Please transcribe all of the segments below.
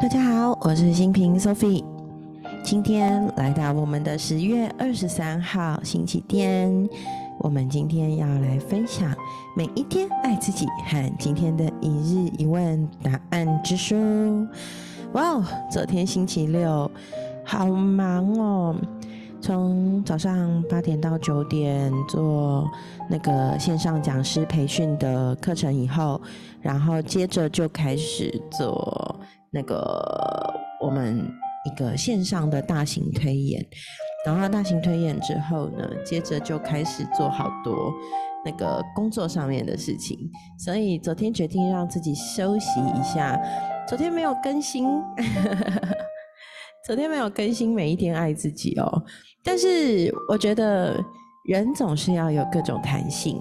大家好，我是新平 Sophie。今天来到我们的十月二十三号星期天，我们今天要来分享每一天爱自己和今天的一日一问答案之书。哇哦，昨天星期六，好忙哦！从早上八点到九点做那个线上讲师培训的课程以后，然后接着就开始做那个我们一个线上的大型推演，然后大型推演之后呢，接着就开始做好多那个工作上面的事情，所以昨天决定让自己休息一下，昨天没有更新，昨天没有更新，每一天爱自己哦。但是我觉得人总是要有各种弹性，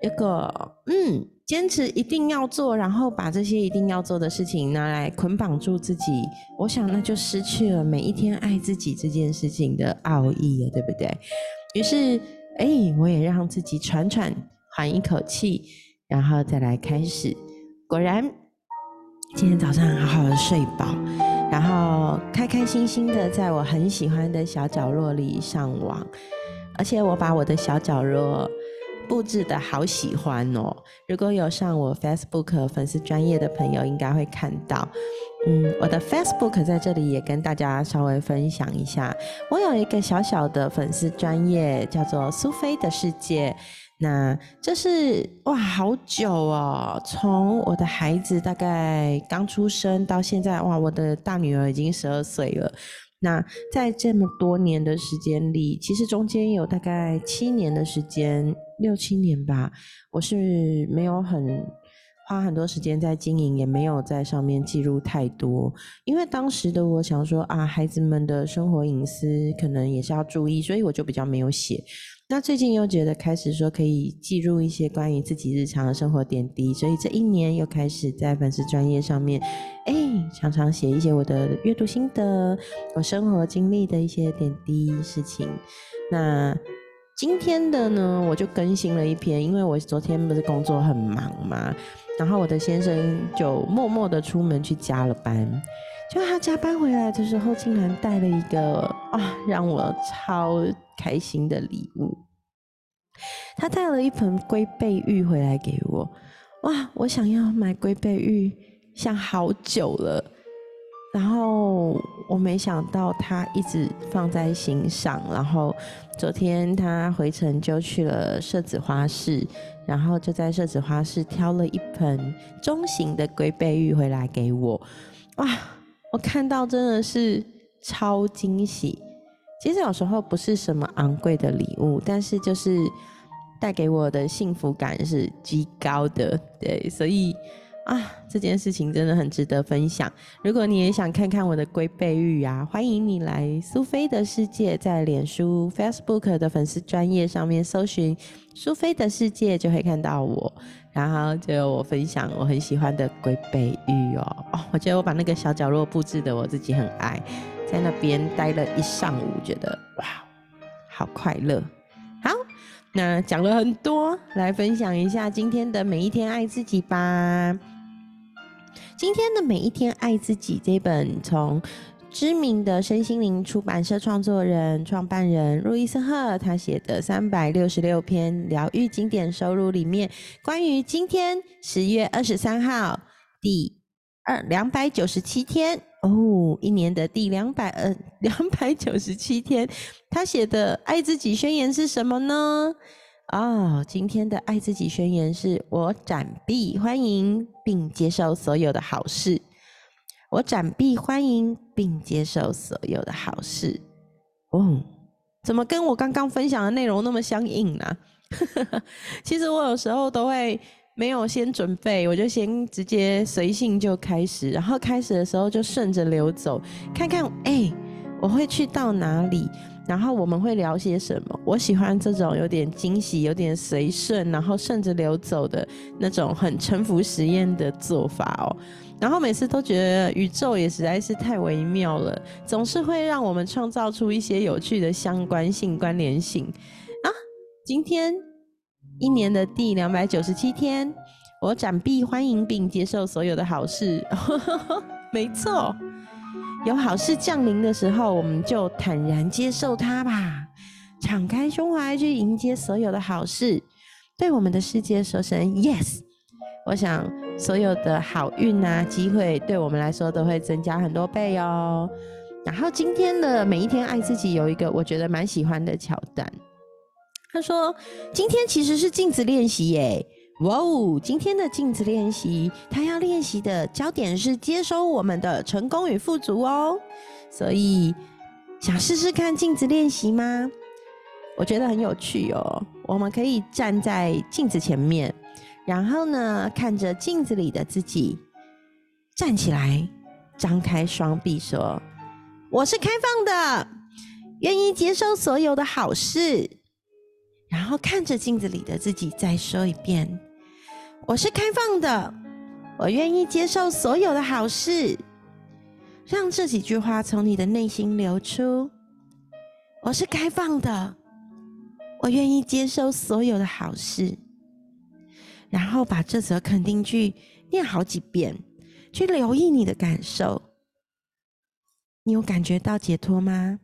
一个嗯，坚持一定要做，然后把这些一定要做的事情拿来捆绑住自己，我想那就失去了每一天爱自己这件事情的奥义了，对不对？于是，哎，我也让自己喘喘，缓一口气，然后再来开始。果然，今天早上好好的睡饱。然后开开心心的在我很喜欢的小角落里上网，而且我把我的小角落布置的好喜欢哦。如果有上我 Facebook 粉丝专业的朋友，应该会看到。嗯，我的 Facebook 在这里也跟大家稍微分享一下，我有一个小小的粉丝专业，叫做苏菲的世界。那这是哇，好久哦！从我的孩子大概刚出生到现在，哇，我的大女儿已经十二岁了。那在这么多年的时间里，其实中间有大概七年的时间，六七年吧，我是没有很花很多时间在经营，也没有在上面记录太多，因为当时的我想说啊，孩子们的生活隐私可能也是要注意，所以我就比较没有写。那最近又觉得开始说可以记录一些关于自己日常的生活点滴，所以这一年又开始在粉丝专业上面，哎，常常写一些我的阅读心得、我生活经历的一些点滴事情。那今天的呢，我就更新了一篇，因为我昨天不是工作很忙嘛，然后我的先生就默默的出门去加了班，就他加班回来的时候，竟然带了一个啊，让我超。开心的礼物，他带了一盆龟背玉回来给我。哇，我想要买龟背玉，想好久了。然后我没想到他一直放在心上。然后昨天他回程就去了设子花市，然后就在设子花市挑了一盆中型的龟背玉回来给我。哇，我看到真的是超惊喜。其实有时候不是什么昂贵的礼物，但是就是带给我的幸福感是极高的，对，所以啊，这件事情真的很值得分享。如果你也想看看我的龟背玉啊，欢迎你来苏菲的世界，在脸书、Facebook 的粉丝专业上面搜寻苏菲的世界，就会看到我，然后就有我分享我很喜欢的龟背玉哦。哦，我觉得我把那个小角落布置的我自己很爱。在那边待了一上午，觉得哇，好快乐。好，那讲了很多，来分享一下今天的每一天爱自己吧。今天的每一天爱自己这本从知名的身心灵出版社创作人、创办人路易斯赫他写的三百六十六篇疗愈经典收录里面，关于今天十月二十三号第二两百九十七天。哦，一年的第两百呃两百九十七天，他写的爱自己宣言是什么呢？哦，今天的爱自己宣言是我展臂欢迎并接受所有的好事。我展臂欢迎并接受所有的好事。哦，怎么跟我刚刚分享的内容那么相应呢？其实我有时候都会。没有先准备，我就先直接随性就开始，然后开始的时候就顺着流走，看看哎，我会去到哪里，然后我们会聊些什么。我喜欢这种有点惊喜、有点随顺，然后顺着流走的那种很沉浮实验的做法哦。然后每次都觉得宇宙也实在是太微妙了，总是会让我们创造出一些有趣的相关性、关联性啊。今天。一年的第两百九十七天，我展臂欢迎并接受所有的好事。没错，有好事降临的时候，我们就坦然接受它吧，敞开胸怀去迎接所有的好事，对我们的世界说声 yes。我想所有的好运啊，机会对我们来说都会增加很多倍哦。然后今天的每一天爱自己有一个我觉得蛮喜欢的桥段，他说今天其实是镜子练习耶。哇哦！今天的镜子练习，他要练习的焦点是接收我们的成功与富足哦。所以想试试看镜子练习吗？我觉得很有趣哦。我们可以站在镜子前面，然后呢，看着镜子里的自己，站起来，张开双臂说：“我是开放的，愿意接受所有的好事。”然后看着镜子里的自己，再说一遍。我是开放的，我愿意接受所有的好事。让这几句话从你的内心流出。我是开放的，我愿意接受所有的好事。然后把这则肯定句念好几遍，去留意你的感受。你有感觉到解脱吗？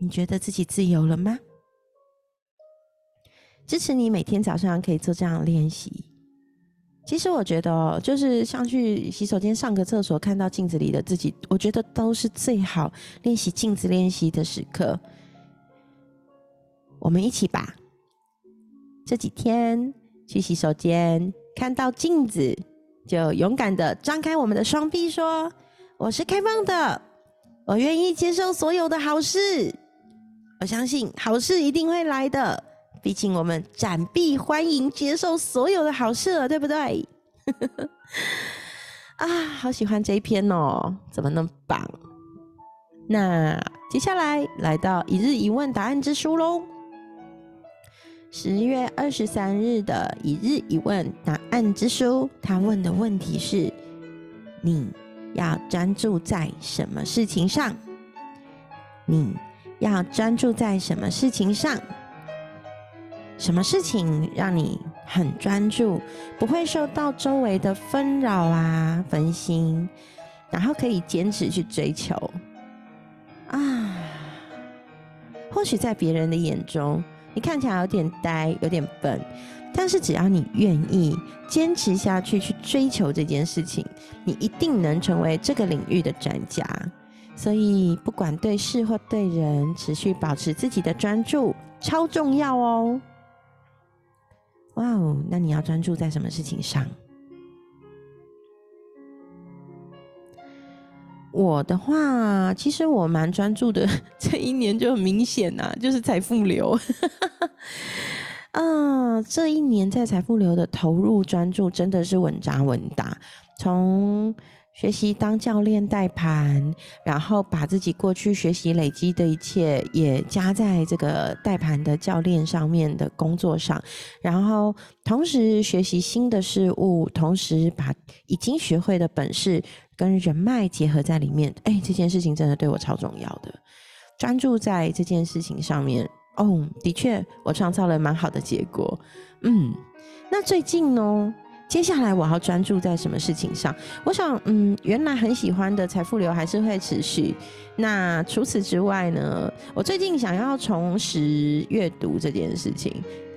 你觉得自己自由了吗？支持你每天早上可以做这样的练习。其实我觉得，哦就是像去洗手间上个厕所，看到镜子里的自己，我觉得都是最好练习镜子练习的时刻。我们一起吧，这几天去洗手间看到镜子，就勇敢的张开我们的双臂，说：“我是开放的，我愿意接受所有的好事。我相信好事一定会来的。”毕竟我们展臂欢迎接受所有的好事了，对不对？啊，好喜欢这一篇哦，怎么那么棒？那接下来来到一日一问答案之书喽。十月二十三日的一日一问答案之书，他问的问题是：你要专注在什么事情上？你要专注在什么事情上？什么事情让你很专注，不会受到周围的纷扰啊、分心，然后可以坚持去追求啊？或许在别人的眼中，你看起来有点呆、有点笨，但是只要你愿意坚持下去，去追求这件事情，你一定能成为这个领域的专家。所以，不管对事或对人，持续保持自己的专注，超重要哦。哇哦，那你要专注在什么事情上？我的话，其实我蛮专注的，这一年就很明显呐，就是财富流。啊，这一年在财富流的投入专注真的是稳扎稳打，从。学习当教练带盘，然后把自己过去学习累积的一切也加在这个带盘的教练上面的工作上，然后同时学习新的事物，同时把已经学会的本事跟人脉结合在里面。哎，这件事情真的对我超重要的，专注在这件事情上面。哦，的确，我创造了蛮好的结果。嗯，那最近呢？接下来我要专注在什么事情上？我想，嗯，原来很喜欢的财富流还是会持续。那除此之外呢？我最近想要重拾阅读这件事情。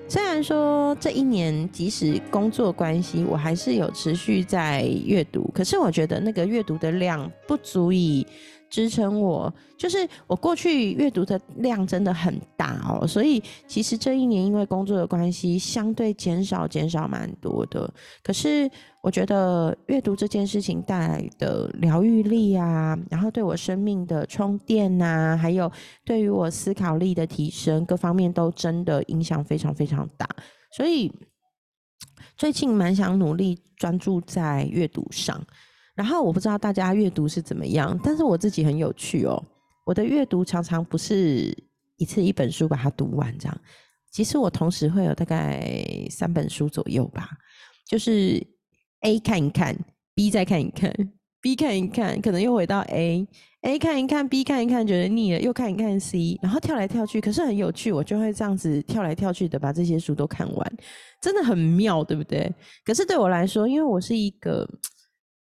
虽然说这一年即使工作关系，我还是有持续在阅读，可是我觉得那个阅读的量不足以。支撑我，就是我过去阅读的量真的很大哦，所以其实这一年因为工作的关系，相对减少减少蛮多的。可是我觉得阅读这件事情带来的疗愈力啊，然后对我生命的充电呐，还有对于我思考力的提升，各方面都真的影响非常非常大。所以最近蛮想努力专注在阅读上。然后我不知道大家阅读是怎么样，但是我自己很有趣哦。我的阅读常常不是一次一本书把它读完这样，其实我同时会有大概三本书左右吧，就是 A 看一看，B 再看一看，B 看一看，可能又回到 A，A 看一看，B 看一看，觉得腻了，又看一看 C，然后跳来跳去，可是很有趣，我就会这样子跳来跳去的把这些书都看完，真的很妙，对不对？可是对我来说，因为我是一个。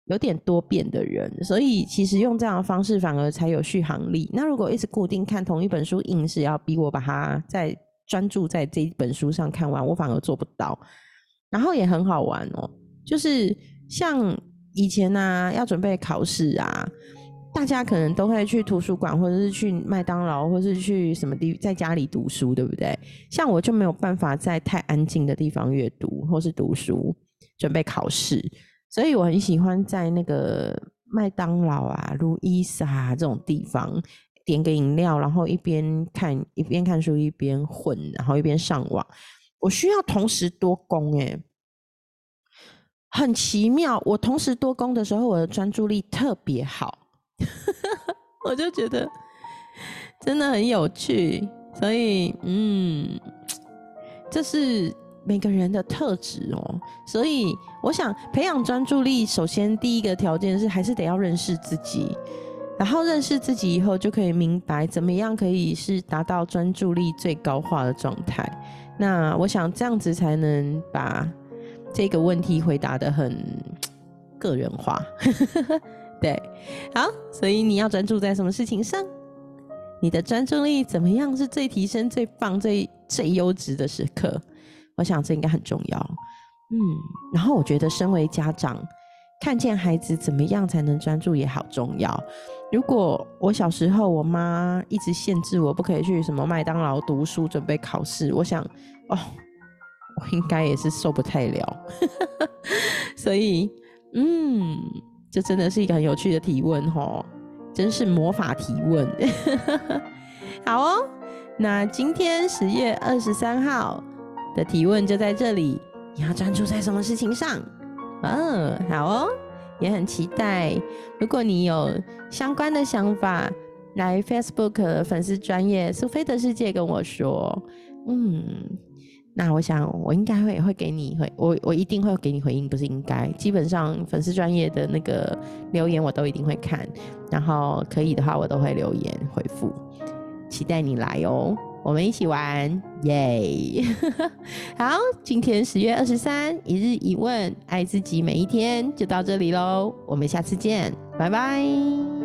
有点多变的人，所以其实用这样的方式反而才有续航力。那如果一直固定看同一本书，硬是要逼我把它在专注在这一本书上看完，我反而做不到。然后也很好玩哦，就是像以前呢，要准备考试啊，大家可能都会去图书馆，或者是去麦当劳，或是去什么地在家里读书，对不对？像我就没有办法在太安静的地方阅读或是读书，准备考试。所以我很喜欢在那个麦当劳啊、路易莎这种地方点个饮料，然后一边看一边看书，一边混，然后一边上网。我需要同时多工，哎，很奇妙。我同时多工的时候，我的专注力特别好，我就觉得真的很有趣。所以，嗯，这是。每个人的特质哦，所以我想培养专注力，首先第一个条件是还是得要认识自己，然后认识自己以后，就可以明白怎么样可以是达到专注力最高化的状态。那我想这样子才能把这个问题回答的很个人化。对，好，所以你要专注在什么事情上？你的专注力怎么样是最提升、最棒、最最优质的时刻？我想这应该很重要，嗯，然后我觉得身为家长，看见孩子怎么样才能专注也好重要。如果我小时候我妈一直限制我不可以去什么麦当劳读书准备考试，我想哦，我应该也是受不太了。所以，嗯，这真的是一个很有趣的提问哦，真是魔法提问。好哦，那今天十月二十三号。的提问就在这里，你要专注在什么事情上？嗯，好哦，也很期待。如果你有相关的想法，来 Facebook 粉丝专业苏菲的世界跟我说。嗯，那我想我应该会会给你回，我我一定会给你回应，不是应该？基本上粉丝专业的那个留言我都一定会看，然后可以的话我都会留言回复，期待你来哦。我们一起玩，耶！好，今天十月二十三，一日一问，爱自己每一天，就到这里喽。我们下次见，拜拜。